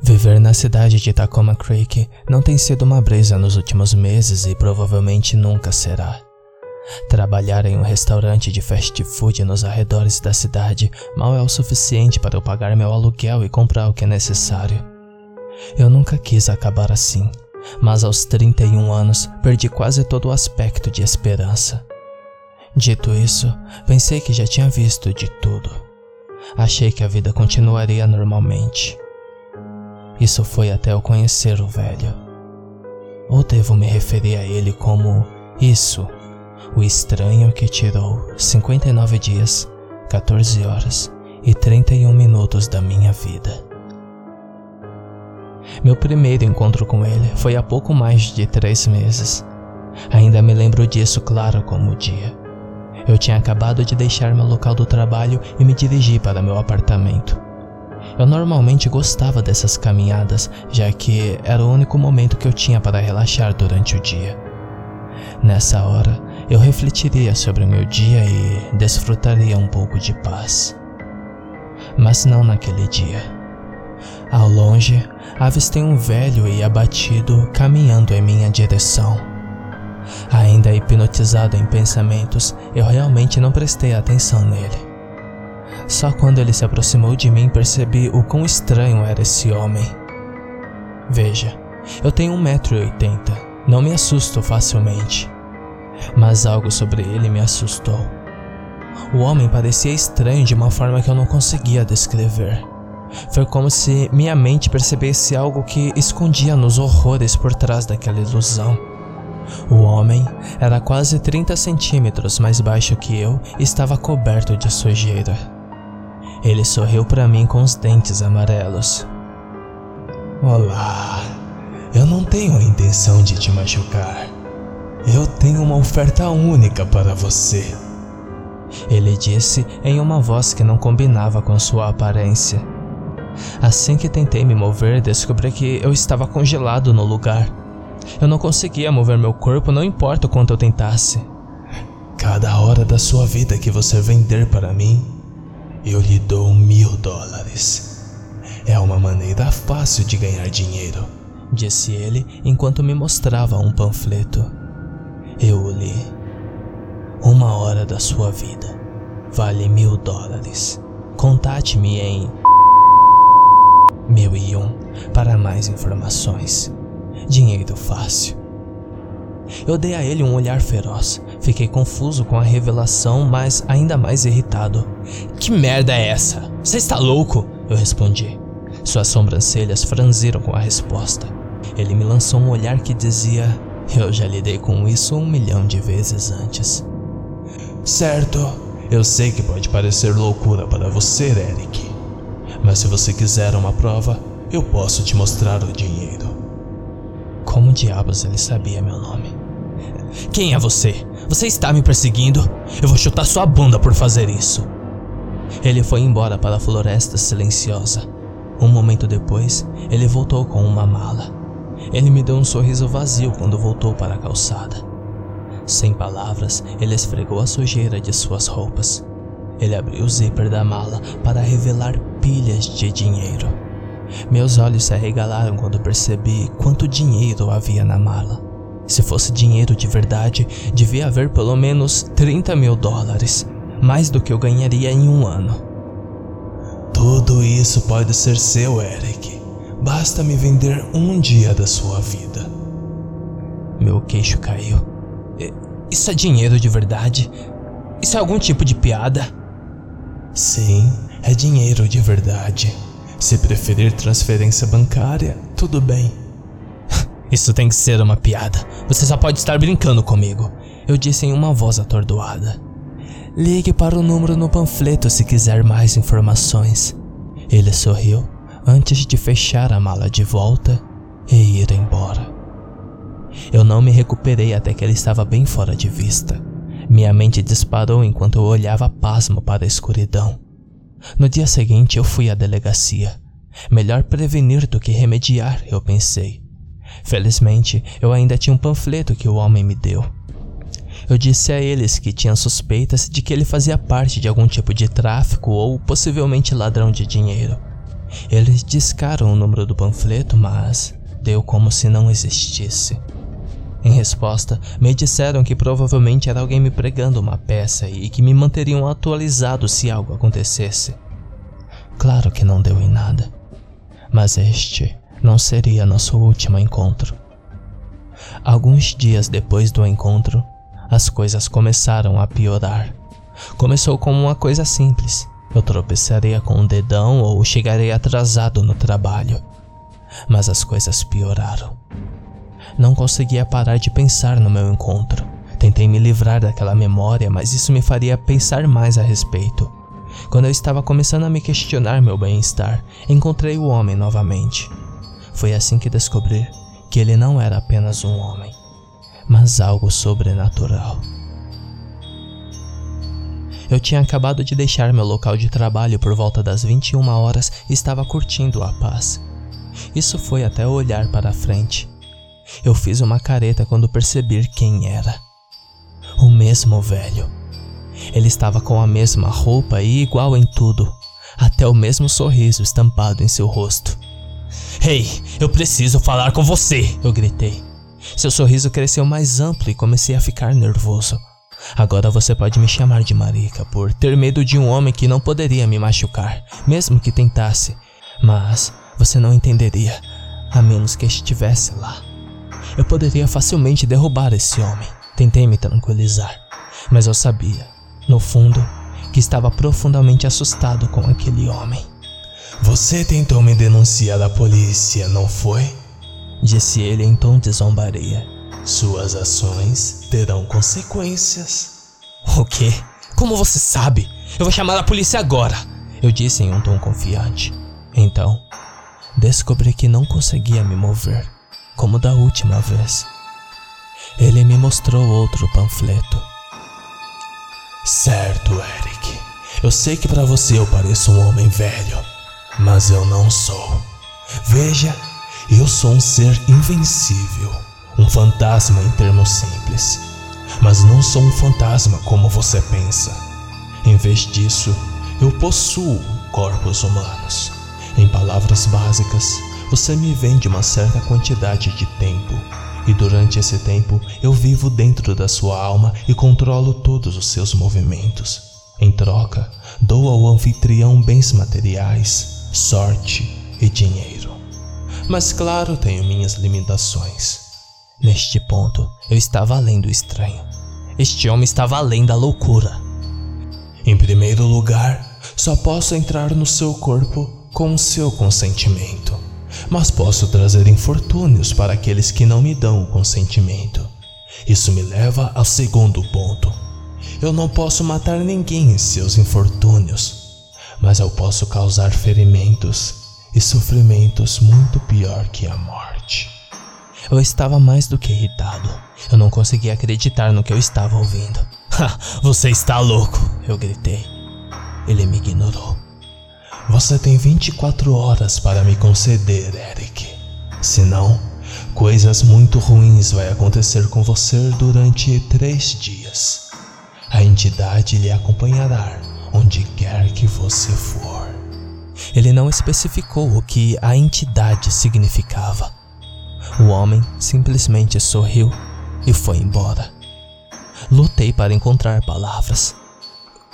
Viver na cidade de Tacoma Creek não tem sido uma brisa nos últimos meses e provavelmente nunca será. Trabalhar em um restaurante de fast food nos arredores da cidade mal é o suficiente para eu pagar meu aluguel e comprar o que é necessário. Eu nunca quis acabar assim, mas aos 31 anos perdi quase todo o aspecto de esperança. Dito isso, pensei que já tinha visto de tudo. Achei que a vida continuaria normalmente. Isso foi até eu conhecer o velho. Ou devo me referir a ele como isso, o estranho que tirou 59 dias, 14 horas e 31 minutos da minha vida. Meu primeiro encontro com ele foi há pouco mais de três meses. Ainda me lembro disso claro como o dia. Eu tinha acabado de deixar meu local do trabalho e me dirigi para meu apartamento. Eu normalmente gostava dessas caminhadas, já que era o único momento que eu tinha para relaxar durante o dia. Nessa hora, eu refletiria sobre o meu dia e desfrutaria um pouco de paz. Mas não naquele dia. Ao longe, avistei um velho e abatido caminhando em minha direção. Ainda hipnotizado em pensamentos, eu realmente não prestei atenção nele. Só quando ele se aproximou de mim percebi o quão estranho era esse homem. Veja, eu tenho 1,80m, não me assusto facilmente. Mas algo sobre ele me assustou. O homem parecia estranho de uma forma que eu não conseguia descrever. Foi como se minha mente percebesse algo que escondia nos horrores por trás daquela ilusão. O homem era quase 30 centímetros mais baixo que eu e estava coberto de sujeira. Ele sorriu para mim com os dentes amarelos. Olá, eu não tenho a intenção de te machucar. Eu tenho uma oferta única para você. Ele disse em uma voz que não combinava com sua aparência. Assim que tentei me mover, descobri que eu estava congelado no lugar. Eu não conseguia mover meu corpo, não importa o quanto eu tentasse. Cada hora da sua vida que você vender para mim, eu lhe dou mil dólares. É uma maneira fácil de ganhar dinheiro, disse ele enquanto me mostrava um panfleto. Eu o li. Uma hora da sua vida vale mil dólares. Contate-me em mil e um para mais informações. Dinheiro fácil. Eu dei a ele um olhar feroz. Fiquei confuso com a revelação, mas ainda mais irritado. Que merda é essa? Você está louco? Eu respondi. Suas sobrancelhas franziram com a resposta. Ele me lançou um olhar que dizia: Eu já lidei com isso um milhão de vezes antes. Certo, eu sei que pode parecer loucura para você, Eric. Mas se você quiser uma prova, eu posso te mostrar o dinheiro. Como diabos ele sabia meu nome? Quem é você? Você está me perseguindo? Eu vou chutar sua bunda por fazer isso. Ele foi embora para a floresta silenciosa. Um momento depois, ele voltou com uma mala. Ele me deu um sorriso vazio quando voltou para a calçada. Sem palavras, ele esfregou a sujeira de suas roupas. Ele abriu o zíper da mala para revelar pilhas de dinheiro. Meus olhos se arregalaram quando percebi quanto dinheiro havia na mala. Se fosse dinheiro de verdade, devia haver pelo menos 30 mil dólares, mais do que eu ganharia em um ano. Tudo isso pode ser seu, Eric. Basta me vender um dia da sua vida. Meu queixo caiu. Isso é dinheiro de verdade? Isso é algum tipo de piada? Sim, é dinheiro de verdade. Se preferir transferência bancária, tudo bem. Isso tem que ser uma piada. Você só pode estar brincando comigo. Eu disse em uma voz atordoada. Ligue para o número no panfleto se quiser mais informações. Ele sorriu antes de fechar a mala de volta e ir embora. Eu não me recuperei até que ele estava bem fora de vista. Minha mente disparou enquanto eu olhava pasmo para a escuridão. No dia seguinte eu fui à delegacia. Melhor prevenir do que remediar, eu pensei. Felizmente, eu ainda tinha um panfleto que o homem me deu. Eu disse a eles que tinha suspeitas de que ele fazia parte de algum tipo de tráfico ou possivelmente ladrão de dinheiro. Eles discaram o número do panfleto, mas deu como se não existisse. Em resposta, me disseram que provavelmente era alguém me pregando uma peça e que me manteriam atualizado se algo acontecesse. Claro que não deu em nada, mas este não seria nosso último encontro. Alguns dias depois do encontro, as coisas começaram a piorar. Começou como uma coisa simples. Eu tropeçaria com um dedão ou chegaria atrasado no trabalho. Mas as coisas pioraram. Não conseguia parar de pensar no meu encontro. Tentei me livrar daquela memória, mas isso me faria pensar mais a respeito. Quando eu estava começando a me questionar meu bem-estar, encontrei o homem novamente. Foi assim que descobri que ele não era apenas um homem, mas algo sobrenatural. Eu tinha acabado de deixar meu local de trabalho por volta das 21 horas e estava curtindo a paz. Isso foi até olhar para frente. Eu fiz uma careta quando percebi quem era. O mesmo velho. Ele estava com a mesma roupa e igual em tudo, até o mesmo sorriso estampado em seu rosto. Ei, eu preciso falar com você! Eu gritei. Seu sorriso cresceu mais amplo e comecei a ficar nervoso. Agora você pode me chamar de marica por ter medo de um homem que não poderia me machucar, mesmo que tentasse. Mas você não entenderia, a menos que estivesse lá. Eu poderia facilmente derrubar esse homem. Tentei me tranquilizar, mas eu sabia, no fundo, que estava profundamente assustado com aquele homem. Você tentou me denunciar à polícia, não foi? Disse ele em tom de zombaria. Suas ações terão consequências. O quê? Como você sabe? Eu vou chamar a polícia agora. Eu disse em um tom confiante. Então, descobri que não conseguia me mover, como da última vez. Ele me mostrou outro panfleto. Certo, Eric. Eu sei que para você eu pareço um homem velho, mas eu não sou. Veja, eu sou um ser invencível, um fantasma em termos simples. Mas não sou um fantasma como você pensa. Em vez disso, eu possuo corpos humanos. Em palavras básicas, você me vende uma certa quantidade de tempo, e durante esse tempo eu vivo dentro da sua alma e controlo todos os seus movimentos. Em troca, dou ao anfitrião bens materiais, sorte e dinheiro. Mas claro, tenho minhas limitações. Neste ponto, eu estava além do estranho. Este homem estava além da loucura. Em primeiro lugar, só posso entrar no seu corpo com o seu consentimento, mas posso trazer infortúnios para aqueles que não me dão o consentimento. Isso me leva ao segundo ponto. Eu não posso matar ninguém em seus infortúnios, mas eu posso causar ferimentos e sofrimentos muito pior que a morte. Eu estava mais do que irritado. Eu não conseguia acreditar no que eu estava ouvindo. Ha, você está louco! Eu gritei. Ele me ignorou. Você tem 24 horas para me conceder, Eric. Senão, coisas muito ruins vai acontecer com você durante três dias. A entidade lhe acompanhará onde quer que você for. Ele não especificou o que a entidade significava. O homem simplesmente sorriu e foi embora. Lutei para encontrar palavras.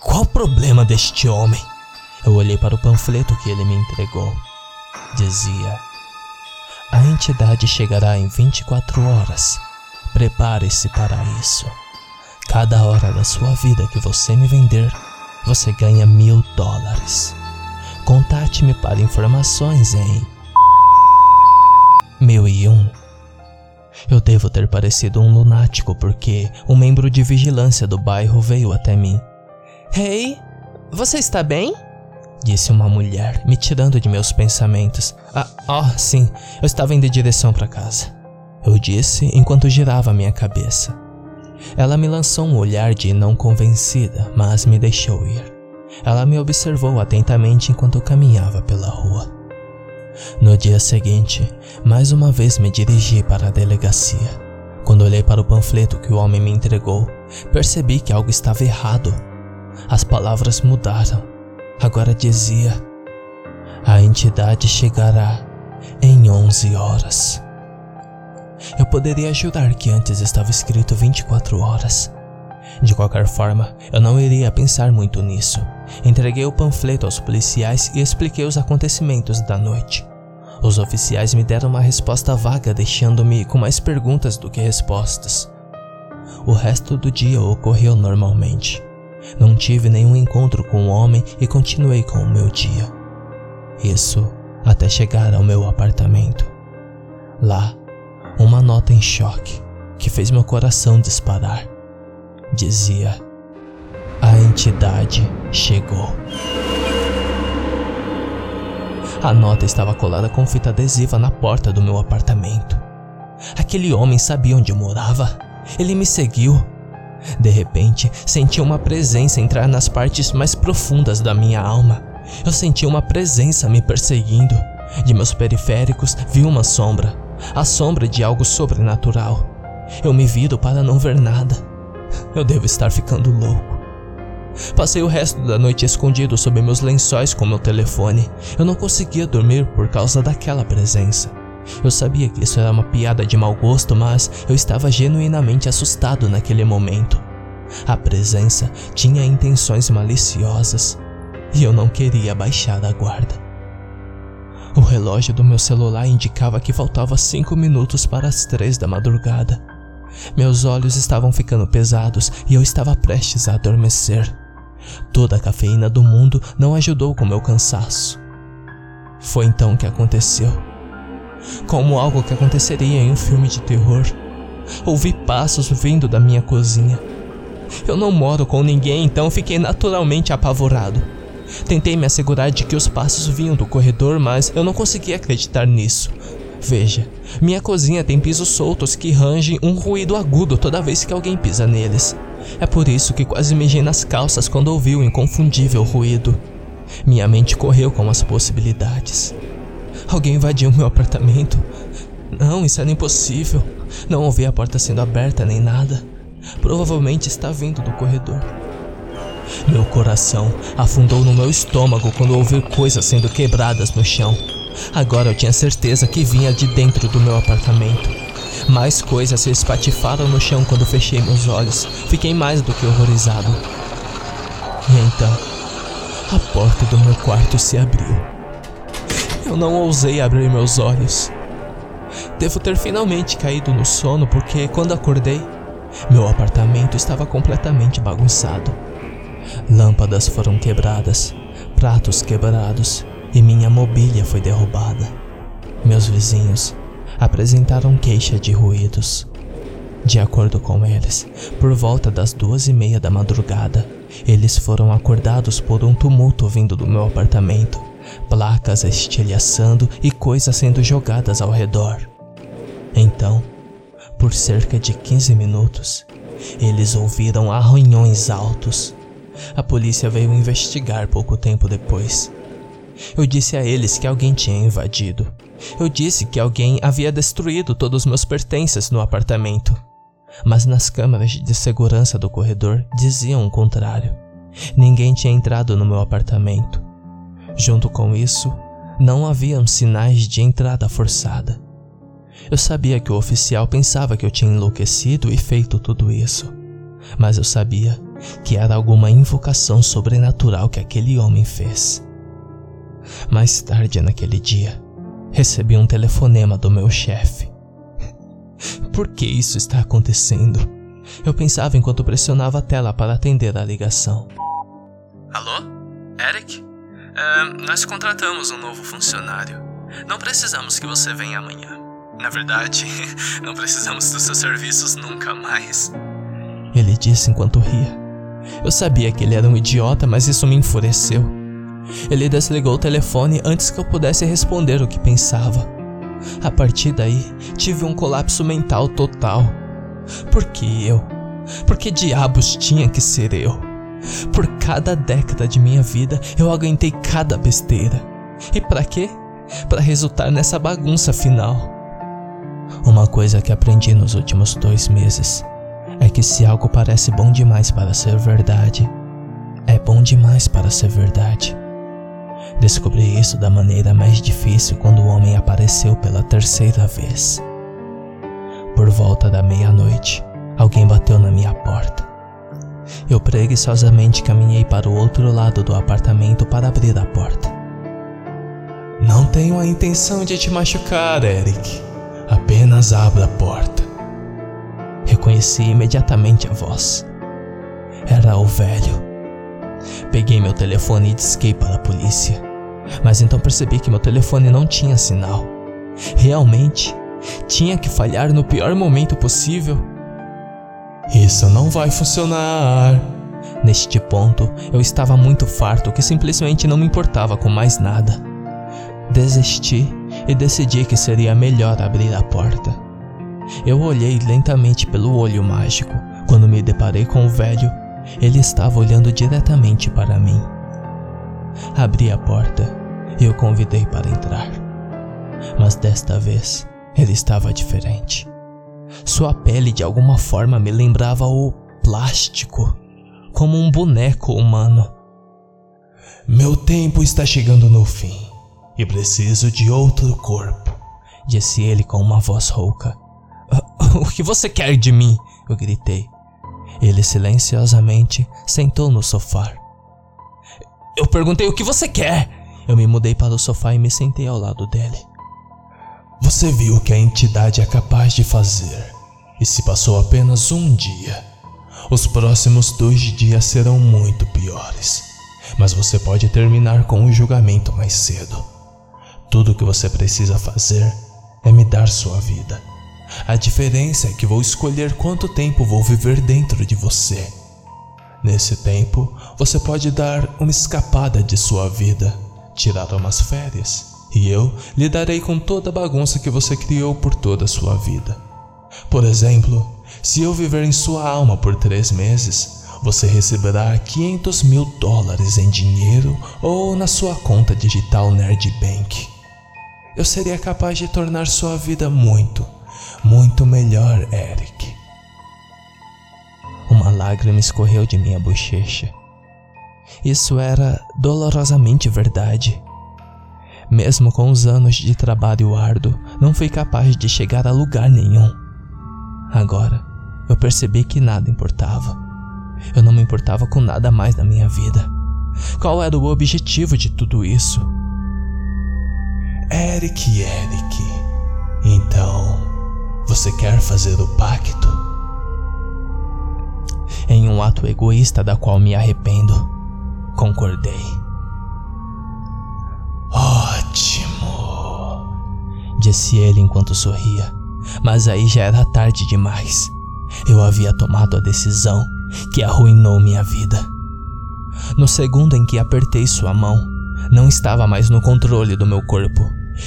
Qual o problema deste homem? Eu olhei para o panfleto que ele me entregou. Dizia: A entidade chegará em 24 horas. Prepare-se para isso. Cada hora da sua vida que você me vender, você ganha mil dólares. Contate-me para informações em 1001. Eu devo ter parecido um lunático porque um membro de vigilância do bairro veio até mim. Hey, você está bem? Disse uma mulher, me tirando de meus pensamentos. Ah, oh, sim, eu estava indo em direção para casa. Eu disse enquanto girava minha cabeça. Ela me lançou um olhar de não convencida, mas me deixou ir. Ela me observou atentamente enquanto caminhava pela rua. No dia seguinte, mais uma vez me dirigi para a delegacia. Quando olhei para o panfleto que o homem me entregou, percebi que algo estava errado. As palavras mudaram. Agora dizia: A entidade chegará em 11 horas. Eu poderia jurar que antes estava escrito 24 horas. De qualquer forma, eu não iria pensar muito nisso. Entreguei o panfleto aos policiais e expliquei os acontecimentos da noite. Os oficiais me deram uma resposta vaga, deixando-me com mais perguntas do que respostas. O resto do dia ocorreu normalmente. Não tive nenhum encontro com o homem e continuei com o meu dia. Isso até chegar ao meu apartamento. Lá, uma nota em choque que fez meu coração disparar. Dizia: A entidade chegou. A nota estava colada com fita adesiva na porta do meu apartamento. Aquele homem sabia onde eu morava. Ele me seguiu. De repente, senti uma presença entrar nas partes mais profundas da minha alma. Eu senti uma presença me perseguindo. De meus periféricos vi uma sombra, a sombra de algo sobrenatural. Eu me viro para não ver nada. Eu devo estar ficando louco. Passei o resto da noite escondido sob meus lençóis com meu telefone. Eu não conseguia dormir por causa daquela presença. Eu sabia que isso era uma piada de mau gosto, mas eu estava genuinamente assustado naquele momento. A presença tinha intenções maliciosas e eu não queria baixar a guarda. O relógio do meu celular indicava que faltava cinco minutos para as três da madrugada. Meus olhos estavam ficando pesados e eu estava prestes a adormecer. Toda a cafeína do mundo não ajudou com meu cansaço. Foi então que aconteceu. Como algo que aconteceria em um filme de terror. Ouvi passos vindo da minha cozinha. Eu não moro com ninguém, então fiquei naturalmente apavorado. Tentei me assegurar de que os passos vinham do corredor, mas eu não conseguia acreditar nisso. Veja, minha cozinha tem pisos soltos que rangem um ruído agudo toda vez que alguém pisa neles. É por isso que quase mijei nas calças quando ouvi o inconfundível ruído. Minha mente correu com as possibilidades. Alguém invadiu meu apartamento? Não, isso era impossível. Não ouvi a porta sendo aberta nem nada. Provavelmente está vindo do corredor. Meu coração afundou no meu estômago quando ouvi coisas sendo quebradas no chão. Agora eu tinha certeza que vinha de dentro do meu apartamento. Mais coisas se espatifaram no chão quando fechei meus olhos. Fiquei mais do que horrorizado. E então, a porta do meu quarto se abriu. Eu não ousei abrir meus olhos. Devo ter finalmente caído no sono porque, quando acordei, meu apartamento estava completamente bagunçado. Lâmpadas foram quebradas, pratos quebrados e minha mobília foi derrubada. Meus vizinhos apresentaram queixa de ruídos. De acordo com eles, por volta das duas e meia da madrugada, eles foram acordados por um tumulto vindo do meu apartamento, placas estilhaçando e coisas sendo jogadas ao redor. Então, por cerca de 15 minutos, eles ouviram arranhões altos. A polícia veio investigar pouco tempo depois. Eu disse a eles que alguém tinha invadido. Eu disse que alguém havia destruído todos os meus pertences no apartamento. Mas nas câmeras de segurança do corredor diziam o contrário. Ninguém tinha entrado no meu apartamento. Junto com isso, não haviam sinais de entrada forçada. Eu sabia que o oficial pensava que eu tinha enlouquecido e feito tudo isso, mas eu sabia que era alguma invocação sobrenatural que aquele homem fez. Mais tarde naquele dia, recebi um telefonema do meu chefe. Por que isso está acontecendo? Eu pensava enquanto pressionava a tela para atender a ligação. Alô? Eric? É, nós contratamos um novo funcionário. Não precisamos que você venha amanhã. Na verdade, não precisamos dos seus serviços nunca mais. Ele disse enquanto ria. Eu sabia que ele era um idiota, mas isso me enfureceu. Ele desligou o telefone antes que eu pudesse responder o que pensava. A partir daí, tive um colapso mental total. Por que eu? Por que diabos tinha que ser eu? Por cada década de minha vida, eu aguentei cada besteira. E para quê? Para resultar nessa bagunça final. Uma coisa que aprendi nos últimos dois meses é que se algo parece bom demais para ser verdade, é bom demais para ser verdade. Descobri isso da maneira mais difícil quando o homem apareceu pela terceira vez. Por volta da meia-noite, alguém bateu na minha porta. Eu preguiçosamente caminhei para o outro lado do apartamento para abrir a porta. Não tenho a intenção de te machucar, Eric. Apenas abra a porta. Reconheci imediatamente a voz. Era o velho. Peguei meu telefone e disquei para a polícia. Mas então percebi que meu telefone não tinha sinal. Realmente, tinha que falhar no pior momento possível. Isso não vai funcionar. Neste ponto, eu estava muito farto que simplesmente não me importava com mais nada. Desisti e decidi que seria melhor abrir a porta. Eu olhei lentamente pelo olho mágico. Quando me deparei com o velho, ele estava olhando diretamente para mim. Abri a porta e o convidei para entrar. Mas desta vez, ele estava diferente. Sua pele de alguma forma me lembrava o plástico, como um boneco humano. Meu tempo está chegando no fim e preciso de outro corpo, disse ele com uma voz rouca. O que você quer de mim? Eu gritei. Ele silenciosamente sentou no sofá. Eu perguntei o que você quer. Eu me mudei para o sofá e me sentei ao lado dele. Você viu o que a entidade é capaz de fazer e se passou apenas um dia. Os próximos dois dias serão muito piores, mas você pode terminar com o julgamento mais cedo. Tudo o que você precisa fazer é me dar sua vida. A diferença é que vou escolher quanto tempo vou viver dentro de você. Nesse tempo, você pode dar uma escapada de sua vida, tirar umas férias, e eu lidarei com toda a bagunça que você criou por toda a sua vida. Por exemplo, se eu viver em sua alma por três meses, você receberá 500 mil dólares em dinheiro ou na sua conta digital Nerd Bank. Eu seria capaz de tornar sua vida muito, muito melhor, Eric. Uma lágrima escorreu de minha bochecha. Isso era dolorosamente verdade. Mesmo com os anos de trabalho árduo, não fui capaz de chegar a lugar nenhum. Agora, eu percebi que nada importava. Eu não me importava com nada mais na minha vida. Qual era o objetivo de tudo isso? Eric, Eric. Então, você quer fazer o pacto? Em um ato egoísta da qual me arrependo, concordei. Ótimo, disse ele enquanto sorria mas aí já era tarde demais. Eu havia tomado a decisão que arruinou minha vida. No segundo em que apertei sua mão, não estava mais no controle do meu corpo.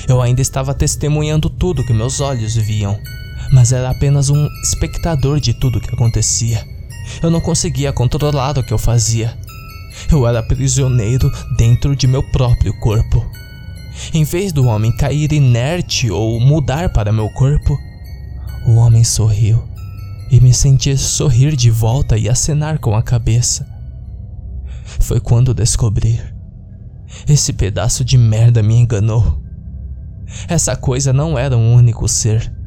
Eu ainda estava testemunhando tudo que meus olhos viam, mas era apenas um espectador de tudo que acontecia. Eu não conseguia controlar o que eu fazia. Eu era prisioneiro dentro de meu próprio corpo. Em vez do homem cair inerte ou mudar para meu corpo, o homem sorriu e me senti sorrir de volta e acenar com a cabeça. Foi quando descobri. Esse pedaço de merda me enganou. Essa coisa não era um único ser.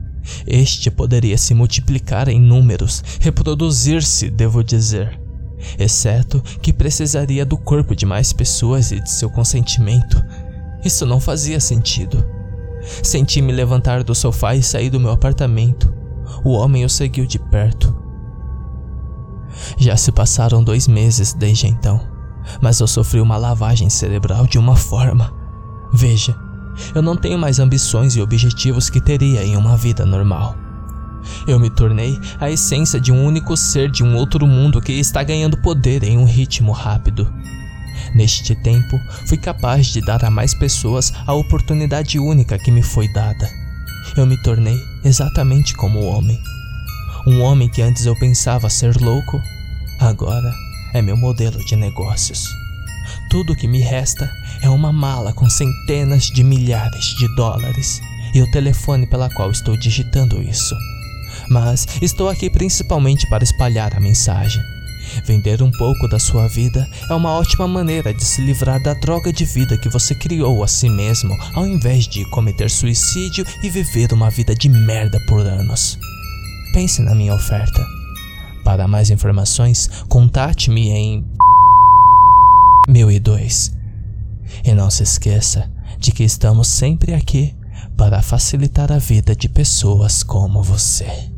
Este poderia se multiplicar em números, reproduzir-se, devo dizer. Exceto que precisaria do corpo de mais pessoas e de seu consentimento. Isso não fazia sentido. Senti me levantar do sofá e sair do meu apartamento. O homem o seguiu de perto. Já se passaram dois meses desde então, mas eu sofri uma lavagem cerebral de uma forma. Veja, eu não tenho mais ambições e objetivos que teria em uma vida normal. Eu me tornei a essência de um único ser de um outro mundo que está ganhando poder em um ritmo rápido. Neste tempo, fui capaz de dar a mais pessoas a oportunidade única que me foi dada. Eu me tornei exatamente como o homem. Um homem que antes eu pensava ser louco, agora é meu modelo de negócios. Tudo que me resta é uma mala com centenas de milhares de dólares e o telefone pela qual estou digitando isso. Mas estou aqui principalmente para espalhar a mensagem Vender um pouco da sua vida é uma ótima maneira de se livrar da droga de vida que você criou a si mesmo, ao invés de cometer suicídio e viver uma vida de merda por anos. Pense na minha oferta. Para mais informações, contate-me em 1002. E não se esqueça de que estamos sempre aqui para facilitar a vida de pessoas como você.